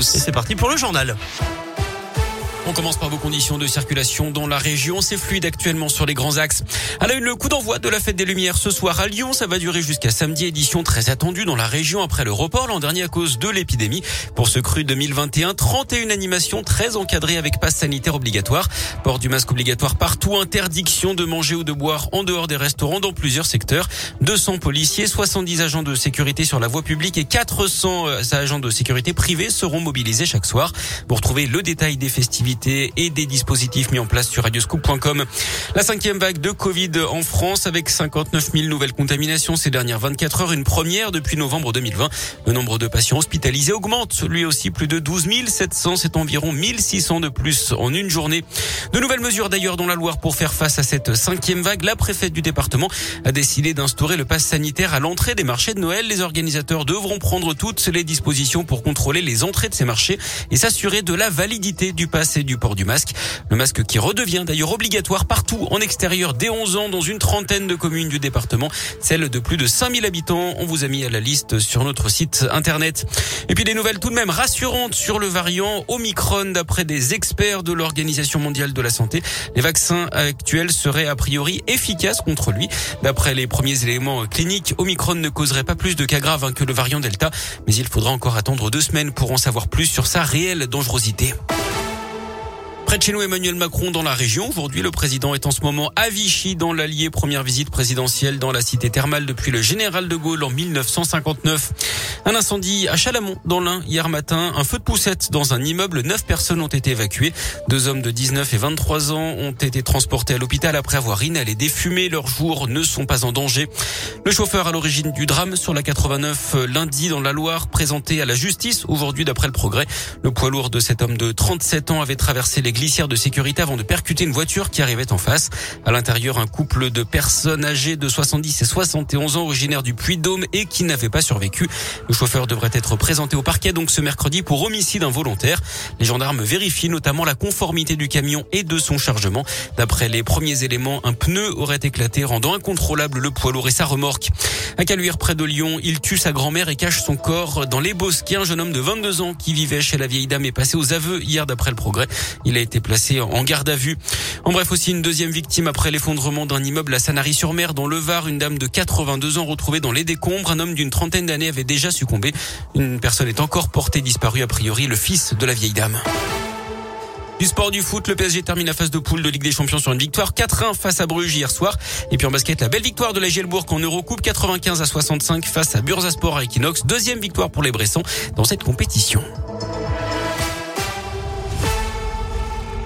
Et c'est parti pour le journal. On commence par vos conditions de circulation dans la région. C'est fluide actuellement sur les grands axes. À la une, le coup d'envoi de la fête des Lumières ce soir à Lyon. Ça va durer jusqu'à samedi. Édition très attendue dans la région après le report l'an dernier à cause de l'épidémie. Pour ce cru 2021, 31 animations très encadrées avec passe sanitaire obligatoire. Port du masque obligatoire partout. Interdiction de manger ou de boire en dehors des restaurants dans plusieurs secteurs. 200 policiers, 70 agents de sécurité sur la voie publique et 400 euh, agents de sécurité privés seront mobilisés chaque soir. Pour trouver le détail des festivités et des dispositifs mis en place sur radioscoop.com. La cinquième vague de Covid en France avec 59 000 nouvelles contaminations ces dernières 24 heures, une première depuis novembre 2020. Le nombre de patients hospitalisés augmente, lui aussi plus de 12 700, c'est environ 1600 de plus en une journée. De nouvelles mesures d'ailleurs dans la Loire pour faire face à cette cinquième vague. La préfète du département a décidé d'instaurer le pass sanitaire à l'entrée des marchés de Noël. Les organisateurs devront prendre toutes les dispositions pour contrôler les entrées de ces marchés et s'assurer de la validité du pass et du port du masque. Le masque qui redevient d'ailleurs obligatoire partout en extérieur dès 11 ans dans une trentaine de communes du département, celle de plus de 5000 habitants. On vous a mis à la liste sur notre site internet. Et puis des nouvelles tout de même rassurantes sur le variant Omicron d'après des experts de l'Organisation mondiale de la santé. Les vaccins actuels seraient a priori efficaces contre lui. D'après les premiers éléments cliniques, Omicron ne causerait pas plus de cas graves hein, que le variant Delta, mais il faudra encore attendre deux semaines pour en savoir plus sur sa réelle dangerosité. Près chez nous, Emmanuel Macron dans la région. Aujourd'hui, le président est en ce moment à Vichy dans l'Allier. Première visite présidentielle dans la cité thermale depuis le général de Gaulle en 1959. Un incendie à Chalamont dans l'Ain hier matin. Un feu de poussette dans un immeuble. Neuf personnes ont été évacuées. Deux hommes de 19 et 23 ans ont été transportés à l'hôpital après avoir inhalé des fumées. Leurs jours ne sont pas en danger. Le chauffeur à l'origine du drame sur la 89 lundi dans la Loire présenté à la justice aujourd'hui d'après le progrès. Le poids lourd de cet homme de 37 ans avait traversé les glissière de sécurité avant de percuter une voiture qui arrivait en face. À l'intérieur, un couple de personnes âgées de 70 et 71 ans originaires du Puy-Dôme et qui n'avaient pas survécu. Le chauffeur devrait être présenté au parquet donc ce mercredi pour homicide involontaire. Les gendarmes vérifient notamment la conformité du camion et de son chargement. D'après les premiers éléments, un pneu aurait éclaté rendant incontrôlable le poids lourd et sa remorque. À Caluire, près de Lyon, il tue sa grand-mère et cache son corps dans les bosquets. Un jeune homme de 22 ans qui vivait chez la vieille dame est passé aux aveux hier d'après le progrès. Il a été placé en garde à vue. En bref, aussi une deuxième victime après l'effondrement d'un immeuble à Sanary-sur-Mer dans le Var. Une dame de 82 ans retrouvée dans les décombres. Un homme d'une trentaine d'années avait déjà succombé. Une personne est encore portée disparue, a priori le fils de la vieille dame. Du sport du foot, le PSG termine la phase de poule de Ligue des Champions sur une victoire 4-1 face à Bruges hier soir. Et puis en basket, la belle victoire de la Gielbourg en Eurocoupe 95 à 65 face à Bursaspor à Equinox. Deuxième victoire pour les Bressons dans cette compétition.